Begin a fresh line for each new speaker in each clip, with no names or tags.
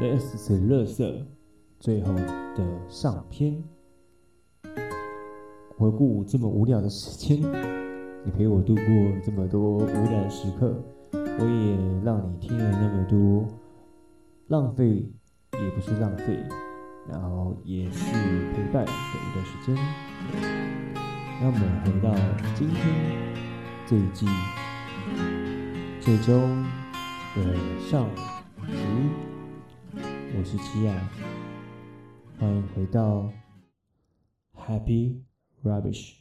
，S 是乐色，最后的上篇。回顾这么无聊的时间，你陪我度过这么多无聊的时刻，我也让你听了那么多，浪费也不是浪费，然后也是陪伴的一段时间。让我们回到今天这一季最终的上集。我是七亚，欢迎回到 Happy Rubbish，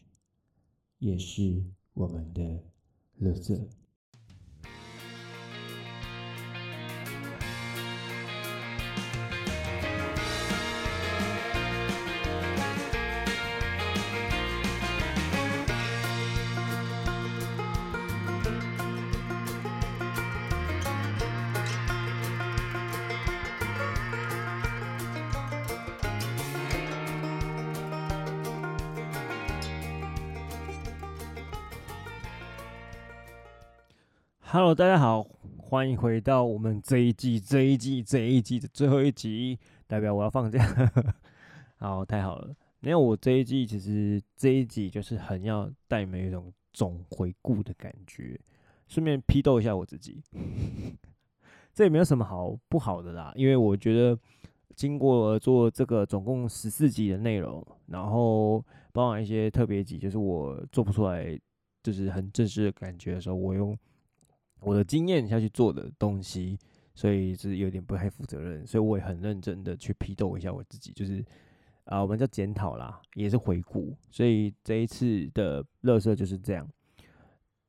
也是我们的乐色。Hello，大家好，欢迎回到我们这一季、这一季、这一季的最后一集。代表我要放假，好，太好了。因为我这一季其实这一集就是很要带你们一种总回顾的感觉，顺便批斗一下我自己。这也没有什么好不好的啦，因为我觉得经过做这个总共十四集的内容，然后包含一些特别集，就是我做不出来，就是很正式的感觉的时候，我用。我的经验下去做的东西，所以是有点不太负责任，所以我也很认真的去批斗一下我自己，就是啊、我们叫检讨啦，也是回顾，所以这一次的垃圾就是这样。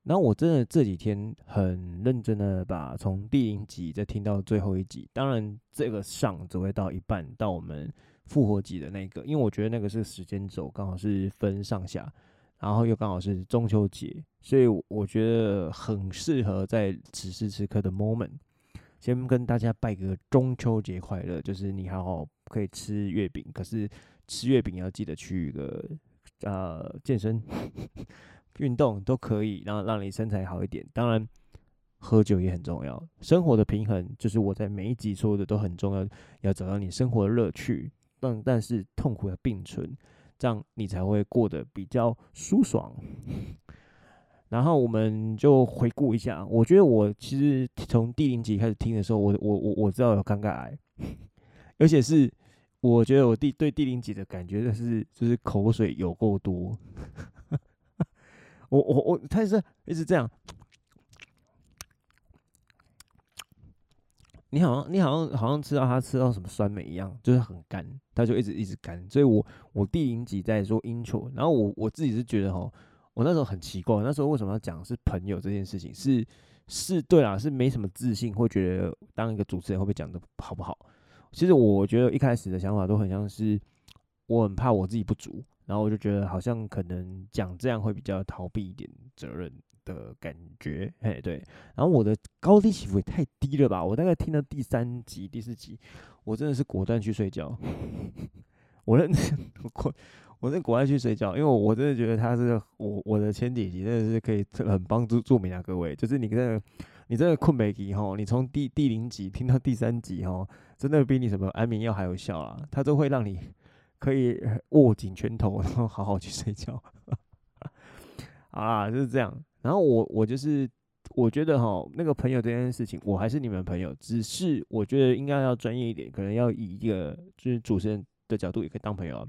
然后我真的这几天很认真的把从第零集再听到最后一集，当然这个上只会到一半，到我们复活集的那个，因为我觉得那个是时间轴刚好是分上下。然后又刚好是中秋节，所以我觉得很适合在此时此刻的 moment，先跟大家拜个中秋节快乐。就是你好好可以吃月饼，可是吃月饼要记得去一个呃健身、运动都可以，然后让你身材好一点。当然，喝酒也很重要。生活的平衡就是我在每一集说的都很重要，要找到你生活的乐趣，但但是痛苦的并存。这样你才会过得比较舒爽。然后我们就回顾一下，我觉得我其实从第零集开始听的时候，我我我我知道有尴尬癌，而且是我觉得我第对第零集的感觉就是就是口水有够多。我我我他是一直这样。你好像你好像好像吃到他吃到什么酸梅一样，就是很干，他就一直一直干。所以我我第零集在说 intro，然后我我自己是觉得齁，我那时候很奇怪，那时候为什么要讲是朋友这件事情？是是对啦，是没什么自信，会觉得当一个主持人会不会讲的好不好？其实我觉得一开始的想法都很像是我很怕我自己不足，然后我就觉得好像可能讲这样会比较逃避一点责任。的感觉，嘿，对，然后我的高低起伏也太低了吧？我大概听到第三集、第四集，我真的是果断去睡觉。我认真，我我真的果断去睡觉，因为我我真的觉得他是我我的前几集真的是可以很帮助助眠啊，各位，就是你真的你真的困没起吼，你从第第零集听到第三集吼，真的比你什么安眠药还有效啊！它都会让你可以握紧拳头，然后好好去睡觉。啊，就是这样。然后我我就是我觉得哈，那个朋友这件事情，我还是你们朋友，只是我觉得应该要专业一点，可能要以一个就是主持人的角度也可以当朋友。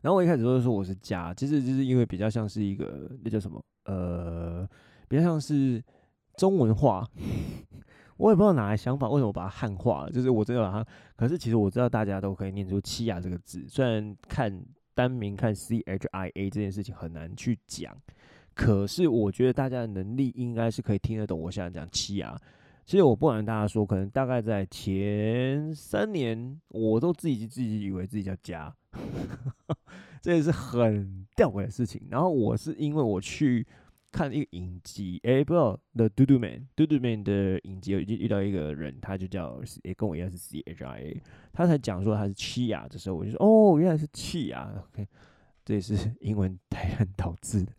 然后我一开始都是说我是家，其实就是因为比较像是一个那叫什么呃，比较像是中文化，我也不知道哪来想法，为什么把它汉化，就是我真的把它，可是其实我知道大家都可以念出“七亚”这个字，虽然看单名看 C H I A 这件事情很难去讲。可是我觉得大家的能力应该是可以听得懂我现在讲七亚。其实我不瞒大家说，可能大概在前三年，我都自己自己以为自己叫家，这也是很吊诡的事情。然后我是因为我去看一个影集，哎、不知道 The Doodoo Man，Doodoo Man 的影集，有遇到一个人，他就叫，也、跟我一样是 C H I A，他才讲说他是七亚的时候，我就说哦，原来是七亚，OK，这也是英文太难导致的。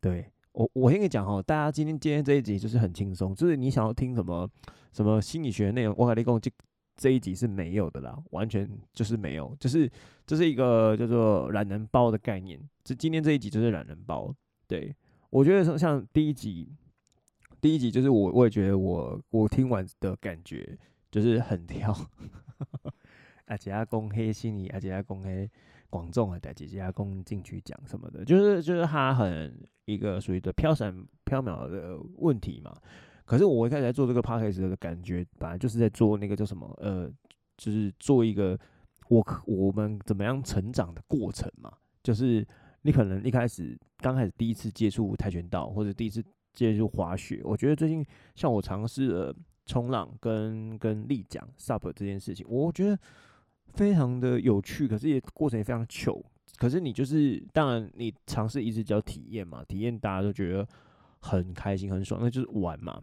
对我，我先跟你讲哈，大家今天今天这一集就是很轻松，就是你想要听什么什么心理学内容，我跟你讲这这一集是没有的啦，完全就是没有，就是这是一个叫做懒人包的概念。这今天这一集就是懒人包。对，我觉得说像第一集，第一集就是我我也觉得我我听完的感觉就是很跳，而且他公黑心理，而且他公黑广众啊，带姐姐阿公进去讲什么的，就是就是他很一个属于的飘闪飘渺的问题嘛。可是我一开始在做这个 podcast 的感觉，本来就是在做那个叫什么，呃，就是做一个我我们怎么样成长的过程嘛。就是你可能一开始刚开始第一次接触跆拳道，或者第一次接触滑雪，我觉得最近像我尝试了冲浪跟跟立桨 SUP 这件事情，我觉得非常的有趣，可是也过程也非常糗。可是你就是当然你尝试一直叫体验嘛，体验大家都觉得很开心很爽，那就是玩嘛。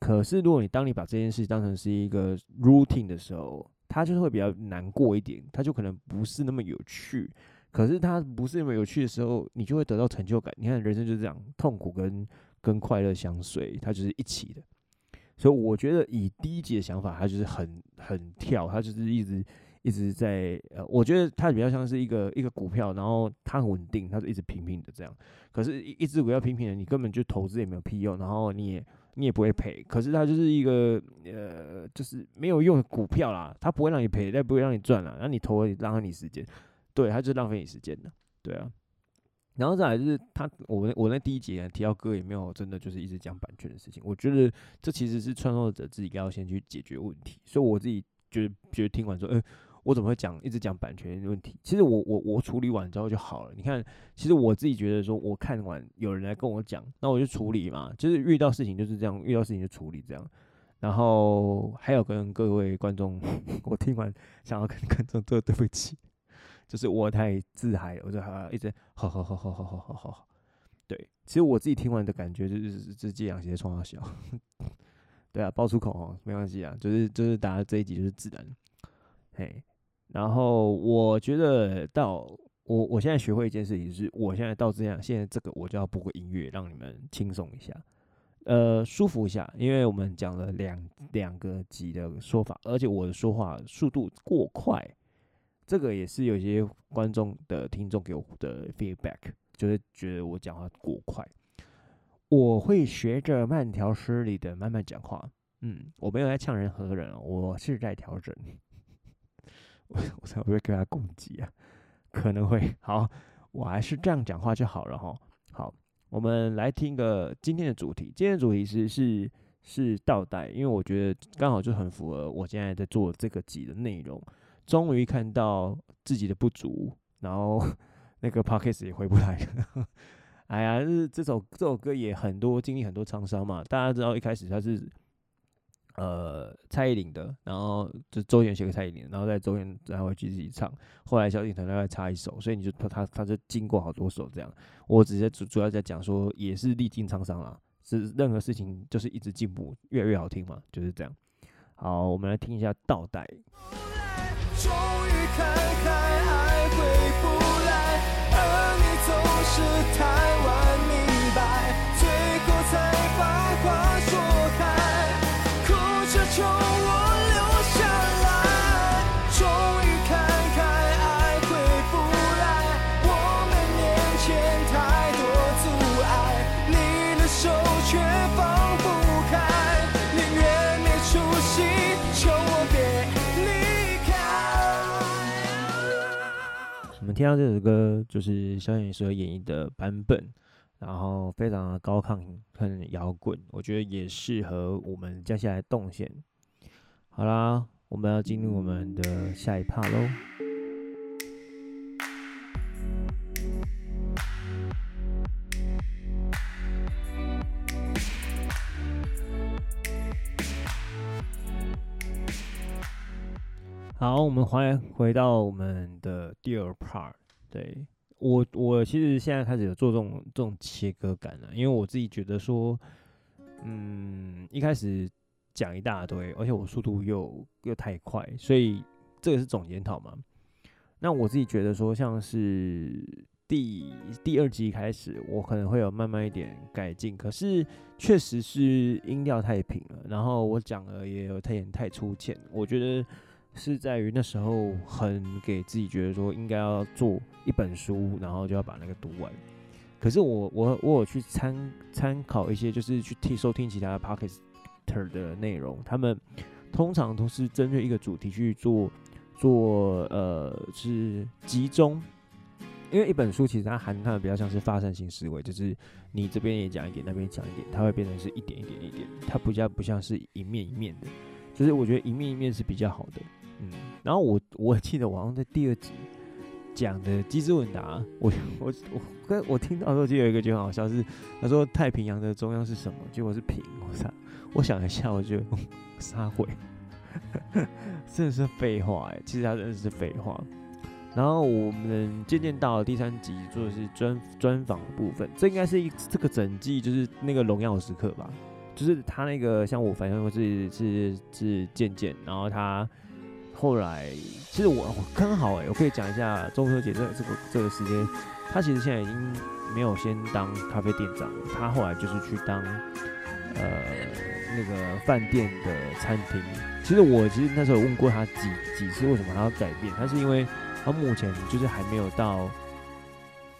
可是，如果你当你把这件事当成是一个 routine 的时候，它就是会比较难过一点，它就可能不是那么有趣。可是它不是那么有趣的时候，你就会得到成就感。你看，人生就是这样，痛苦跟跟快乐相随，它就是一起的。所以我觉得以第一集的想法，它就是很很跳，它就是一直一直在呃，我觉得它比较像是一个一个股票，然后它很稳定，它是一直平平的这样。可是，一一只股票平平的，你根本就投资也没有屁用，然后你也。你也不会赔，可是它就是一个呃，就是没有用的股票啦，它不会让你赔，但不会让你赚啦。那你投了，浪费你时间，对，它就是浪费你时间的，对啊。然后再来就是他，我们我那第一节提到歌也没有真的就是一直讲版权的事情，我觉得这其实是创作者自己要先去解决问题，所以我自己觉得觉得听完说，嗯、我怎么会讲一直讲版权问题？其实我我我处理完之后就好了。你看，其实我自己觉得说，我看完有人来跟我讲，那我就处理嘛。就是遇到事情就是这样，遇到事情就处理这样。然后还有跟各位观众，我听完想要跟观众说对不起，就是我太自嗨了，我就好一直好好好好好好好好。对，其实我自己听完的感觉就是这这两些创造小，对啊，爆粗口哦，没关系啊，就是就是大家这一集就是自然，嘿。然后我觉得到我我现在学会一件事情是，我现在到这样，现在这个我就要播个音乐，让你们轻松一下，呃，舒服一下，因为我们讲了两两个集的说法，而且我的说话速度过快，这个也是有些观众的听众给我的 feedback，就是觉得我讲话过快，我会学着慢条斯理的慢慢讲话，嗯，我没有在呛人何人，我是在调整。我我才不会跟他攻击啊，可能会好，我还是这样讲话就好了哈。好，我们来听个今天的主题。今天的主题是是是倒带，因为我觉得刚好就很符合我现在在做这个集的内容。终于看到自己的不足，然后 那个 podcast 也回不来了。哎呀，这这首这首歌也很多经历很多沧桑嘛。大家知道一开始他是。呃，蔡依林的，然后就周杰写给蔡依林，然后在周杰然后去自己唱，后来萧敬腾大概插一首，所以你就他他他就经过好多首这样。我直接主主要在讲说，也是历经沧桑啦，是任何事情就是一直进步，越来越好听嘛，就是这样。好，我们来听一下倒带。终于看开，爱回不来，而你总是太晚听到这首歌，就是萧敬腾演绎的版本。然后非常的高亢，很摇滚，我觉得也适合我们接下来动线。好啦，我们要进入我们的下一趴喽。好，我们回回到我们的第二 part，对。我我其实现在开始有做这种这种切割感了，因为我自己觉得说，嗯，一开始讲一大堆，而且我速度又又太快，所以这个是总检讨嘛。那我自己觉得说，像是第第二集开始，我可能会有慢慢一点改进，可是确实是音调太平了，然后我讲的也有太太粗浅，我觉得是在于那时候很给自己觉得说应该要做一本书，然后就要把那个读完。可是我我我有去参参考一些，就是去听收听其他的 pocketter 的内容，他们通常都是针对一个主题去做做呃是集中，因为一本书其实它含它比较像是发散性思维，就是你这边也讲一点，那边讲一点，它会变成是一点一点一点，它比较不像是一面一面的，就是我觉得一面一面是比较好的。嗯，然后我我记得我好像在第二集讲的机智问答，我我我跟我听到的时候就有一个就很好笑，是他说太平洋的中央是什么？结果是平。我操！我想一下，我就 撒谎，真的是废话哎，其实他真的是废话。然后我们渐渐到了第三集，做的是专专访的部分，这应该是一这个整季就是那个荣耀时刻吧，就是他那个像我反正我是是是渐渐，然后他。后来，其实我刚好哎，我可以讲一下中秋节这这个这个时间，他其实现在已经没有先当咖啡店长，他后来就是去当呃那个饭店的餐厅。其实我其实那时候有问过他几几次，为什么他要改变？他是因为他目前就是还没有到，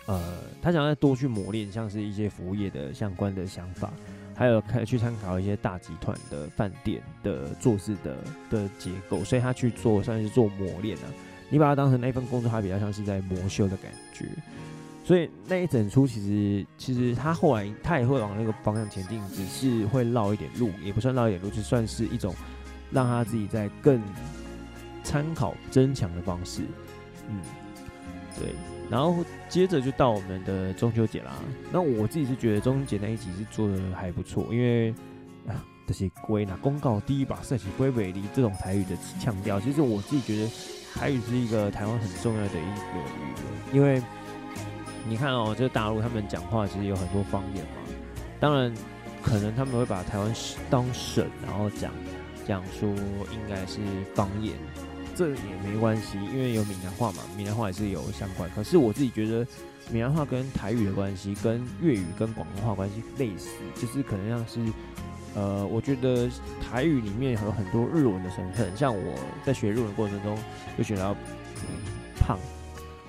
呃，他想要再多去磨练，像是一些服务业的相关的想法。还有可以去参考一些大集团的饭店的做事的的结构，所以他去做算是做磨练啊。你把它当成那份工作，他比较像是在磨修的感觉。所以那一整出其实其实他后来他也会往那个方向前进，只是会绕一点路，也不算绕一点路，就算是一种让他自己在更参考增强的方式。嗯，对。然后接着就到我们的中秋节啦。那我自己是觉得中秋节那一集是做的还不错，因为 啊，这些龟呢，公告第一把赛起龟尾梨这种台语的腔调，其实我自己觉得台语是一个台湾很重要的一个语言。因为你看哦，这个大陆他们讲话其实有很多方言嘛。当然，可能他们会把台湾当省，然后讲讲说应该是方言。这也没关系，因为有闽南话嘛，闽南话也是有相关。可是我自己觉得，闽南话跟台语的关系，跟粤语跟广东话关系类似，就是可能像是，呃，我觉得台语里面有很多日文的成分，像我在学日文过程中就学到胖，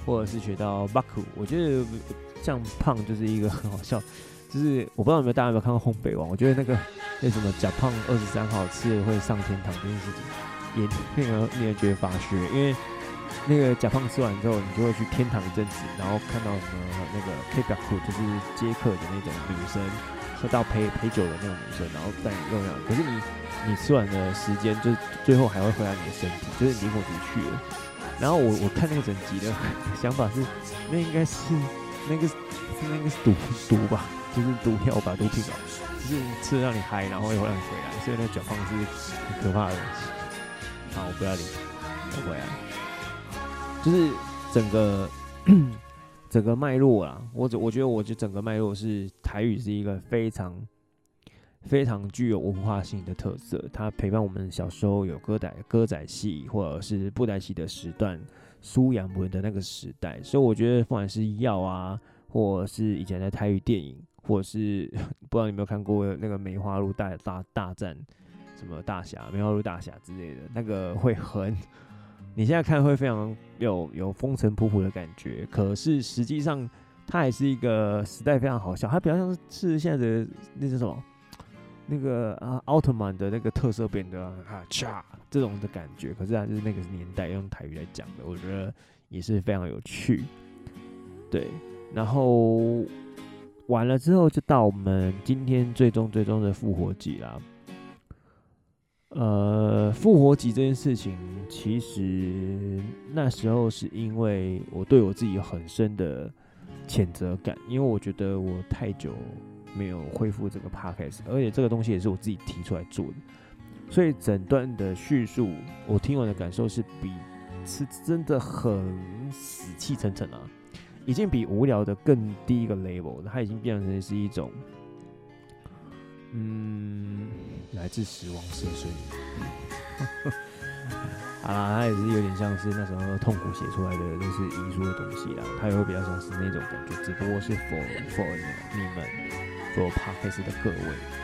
或者是学到バク，我觉得像胖就是一个很好笑，就是我不知道有没有大家有没有看过《烘焙王》，我觉得那个那什么假胖二十三号吃了会上天堂这件事情。也那个你也觉得发噱，因为那个假胖吃完之后，你就会去天堂一阵子，然后看到什么那个 K 表库，就是接客的那种女生，喝到陪陪酒的那种女生，然后带你用药。可是你你吃完的时间，就最后还会回来你的身体，就是灵魂离去了。然后我我看那个整集的 想法是，那应该是那个是那个是毒毒吧，就是毒药吧，毒品吧，就是吃了让你嗨，然后又让你回来，所以那个假胖是很可怕的东西。好，我不要理，不会啊，就是整个整个脉络啊，我我觉得，我觉整个脉络是台语是一个非常非常具有文化性的特色，它陪伴我们小时候有歌仔歌仔戏或者是布袋戏的时段，苏扬文的那个时代，所以我觉得不管是药啊，或者是以前的台语电影，或者是 不知道你有没有看过那个梅花鹿大大大战。什么大侠、梅花鹿大侠之类的，那个会很，你现在看会非常有有风尘仆仆的感觉。可是实际上，它还是一个时代非常好笑，它比较像是现在的那是什么，那个啊奥特曼的那个特色变的啊嚓这种的感觉。可是它就是那个年代用台语来讲的，我觉得也是非常有趣。对，然后完了之后就到我们今天最终最终的复活季啦。呃，复活节这件事情，其实那时候是因为我对我自己有很深的谴责感，因为我觉得我太久没有恢复这个 podcast，而且这个东西也是我自己提出来做的，所以整段的叙述，我听完的感受是比是真的很死气沉沉啊，已经比无聊的更低一个 level，它已经变成是一种。嗯，来自死亡色水。好啦，它也是有点像是那时候痛苦写出来的就是遗书的东西啦。它也会比较像是那种感觉，只不过是 for for 你们 for podcast 的各位。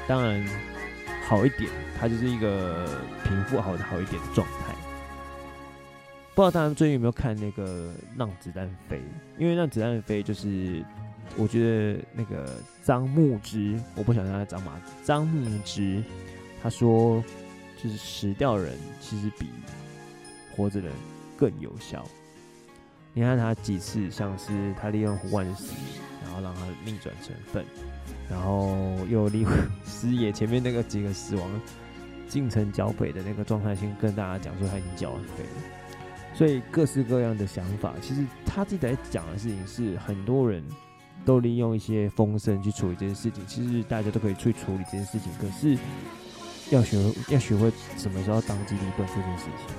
当然好一点，它就是一个平复好的好一点的状态。不知道大家最近有没有看那个《让子弹飞》？因为《让子弹飞》就是我觉得那个张牧之，我不想让他张马，张牧之他说，就是死掉人其实比活着人更有效。你看他几次，像是他利用胡万的死，然后让他逆转成分，然后又利用师爷前面那个几个死亡进城剿匪的那个状态，先跟大家讲说他已经剿完匪了。所以各式各样的想法，其实他自己在讲的事情是，很多人都利用一些风声去处理这件事情。其实大家都可以去处理这件事情，可是要学要学会什么时候当机立断这件事情。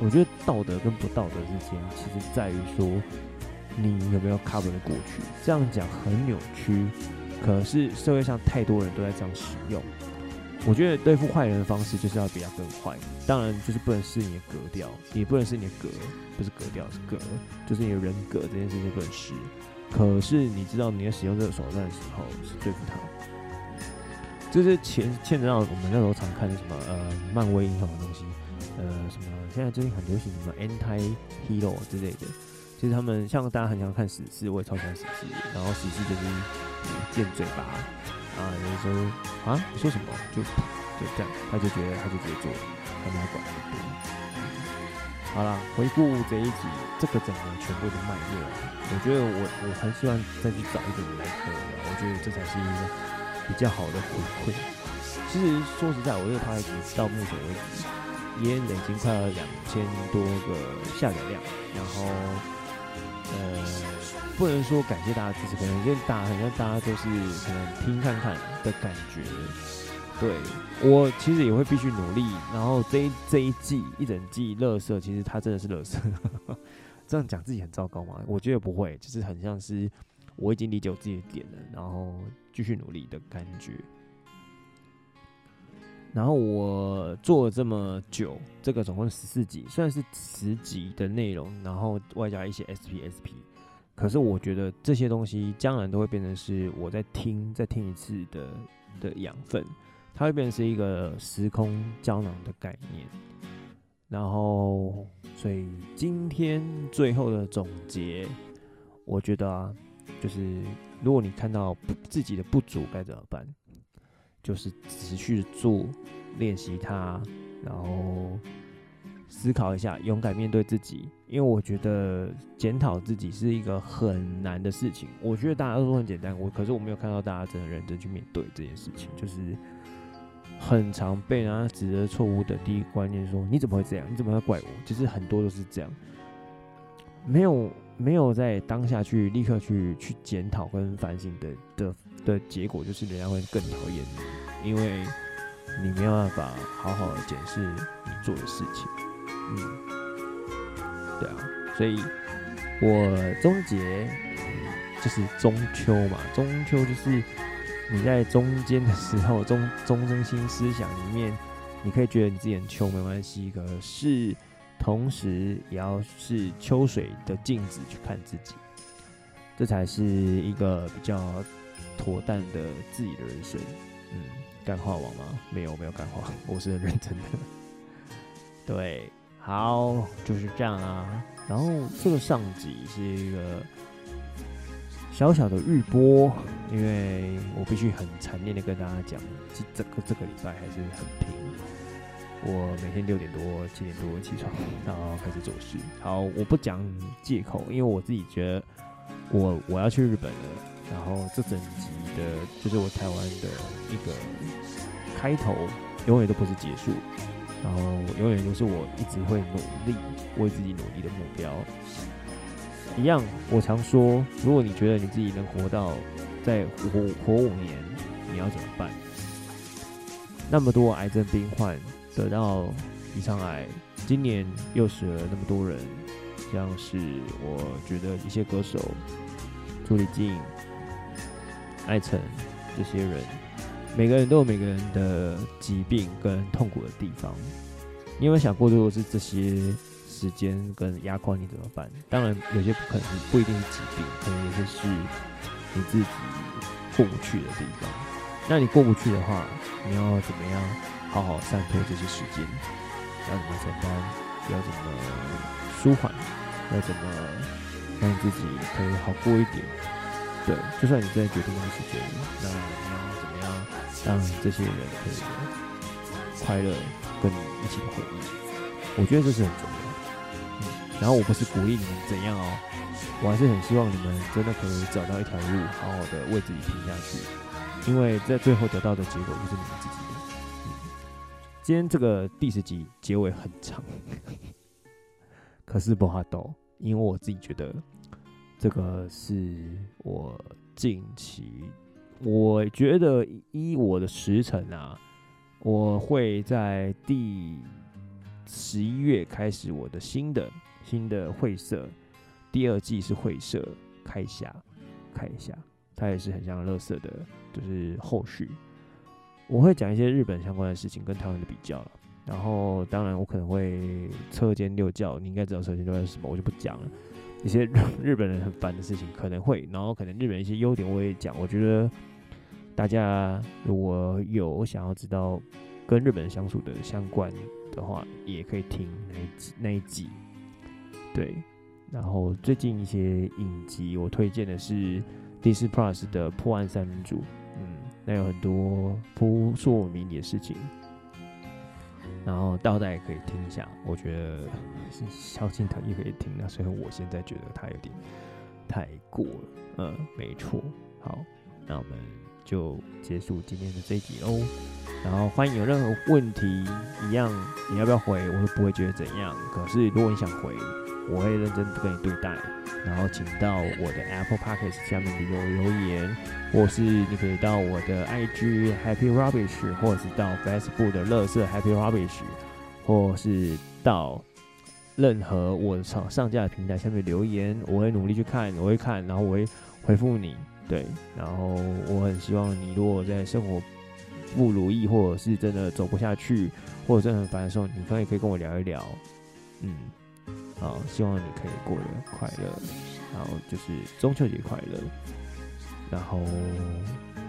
我觉得道德跟不道德之间，其实在于说你有没有 cover 的过去。这样讲很扭曲，可是社会上太多人都在这样使用。我觉得对付坏人的方式就是要比他更坏，当然就是不能是你的格调，也不能是你的格，不是格调是格，就是你的人格这件事情不能是。可是你知道你在使用这个手段的时候是对付他，就是牵牵扯到我们那时候常看的什么呃漫威英雄的东西。呃，什么？现在最近很流行什么 anti hero 之类的，其实他们像大家很想看史诗，我也超喜欢史诗。然后史诗就是贱嘴巴啊，有时候啊，你说什么就就这样，他就觉得他就直接做，他没有管那么多。好了，回顾这一集，这个整个全部的脉络，我觉得我我很希望再去找一个人来聊聊，我觉得这才是一个比较好的回馈。其实说实在，我这个 podcast 到目前为止。也已经快了两千多个下载量，然后呃，不能说感谢大家支持，可能因为大家好像大家都是可能听看看的感觉。对，我其实也会必须努力，然后这一这一季一整季乐色，其实它真的是乐色。这样讲自己很糟糕吗？我觉得不会，就是很像是我已经理解我自己的点了，然后继续努力的感觉。然后我做了这么久，这个总共十四集，虽然是十集的内容，然后外加一些 SP SP，可是我觉得这些东西将来都会变成是我在听再听一次的的养分，它会变成是一个时空胶囊的概念。然后，所以今天最后的总结，我觉得啊，就是如果你看到自己的不足该怎么办？就是持续做练习它，然后思考一下，勇敢面对自己。因为我觉得检讨自己是一个很难的事情。我觉得大家都说很简单，我可是我没有看到大家真的认真去面对这件事情。就是很常被人家指责错误的第一观念说：“你怎么会这样？你怎么会怪我？”其实很多都是这样，没有没有在当下去立刻去去检讨跟反省的的的结果，就是人家会更讨厌你。因为你没有办法好好的检视你做的事情，嗯，对啊，所以我终结就是中秋嘛，中秋就是你在中间的时候，中中中心思想里面，你可以觉得你自己很秋没关系，可是同时也要是秋水的镜子去看自己，这才是一个比较妥当的自己的人生，嗯。干话王吗？没有，没有干话，我是很认真的。对，好，就是这样啊。然后这个上集是一个小小的预播，因为我必须很残念的跟大家讲，这这个这个礼拜还是很平。我每天六点多、七点多起床，然后开始做事。好，我不讲借口，因为我自己觉得我我要去日本了。然后这整集的，就是我台湾的一个开头，永远都不是结束，然后永远都是我一直会努力为自己努力的目标。一样，我常说，如果你觉得你自己能活到再活活五年，你要怎么办？那么多癌症病患得到胰脏癌，今年又死了那么多人，像是我觉得一些歌手朱丽静。艾辰这些人，每个人都有每个人的疾病跟痛苦的地方。你有没有想过，如果是这些时间跟压垮你怎么办？当然，有些不可能不一定是疾病，可能有些是你自己过不去的地方。那你过不去的话，你要怎么样好好散脱这些时间？要怎么承担要怎么舒缓，要怎么让自己可以好过一点。对，就算你真的决定要时间，那你要怎么样让这些人可以快乐，跟你一起的回忆？我觉得这是很重要。然后我不是鼓励你们怎样哦，我还是很希望你们真的可以找到一条路，好好的为自己拼下去，因为在最后得到的结果就是你们自己的。今天这个第十集结尾很长，可是不怕抖，因为我自己觉得。这个是我近期，我觉得依我的时程啊，我会在第十一月开始我的新的新的会社，第二季是会社开下开一下，它也是很像乐色的，就是后续，我会讲一些日本相关的事情跟台湾的比较，然后当然我可能会车间六教，你应该知道车间六教是什么，我就不讲了。一些 日本人很烦的事情可能会，然后可能日本一些优点我也讲。我觉得大家如果有想要知道跟日本人相处的相关的话，也可以听那一集那一集。对，然后最近一些影集我推荐的是 d i s Plus 的《破案三人组》，嗯，那有很多扑朔迷离的事情。然后大家也可以听一下，我觉得萧敬腾也可以听。那虽然我现在觉得他有点太过了，嗯，没错。好，那我们就结束今天的这一集喽。然后欢迎有任何问题，一样你要不要回，我都不会觉得怎样。可是如果你想回，我会认真跟你对待。然后请到我的 Apple Podcast 下面留留言，或是你可以到我的 IG Happy Rubbish，或者是到 Facebook 的乐色 Happy Rubbish，或是到任何我上上架的平台下面留言，我会努力去看，我会看，然后我会回复你。对，然后我很希望你如果在生活不如意，或者是真的走不下去，或者真的很烦的时候，你可以可以跟我聊一聊，嗯。好，希望你可以过得快乐，然后就是中秋节快乐。然后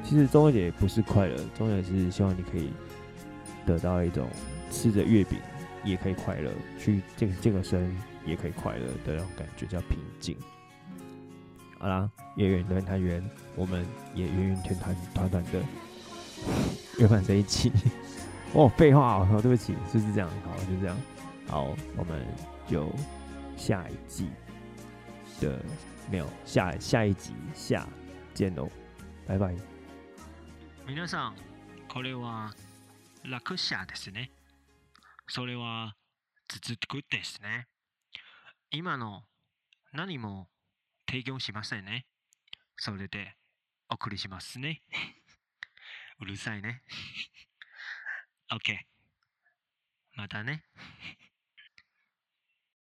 其实中秋节不是快乐，中秋节是希望你可以得到一种吃着月饼也可以快乐，去健健个身也可以快乐的那种感觉，叫平静。好啦，月圆人团圆，我们也圆圆团团团团的圆满这一期。哦，废话哦，对不起，是不是这样？好，就这样。好，我们就。下一季的没有下下一集下见喽，拜拜。皆さん、これは落车ですね。それは続くですね。今の何も提供しませんね。それでお送りしますね。うるさいね。OK。またね。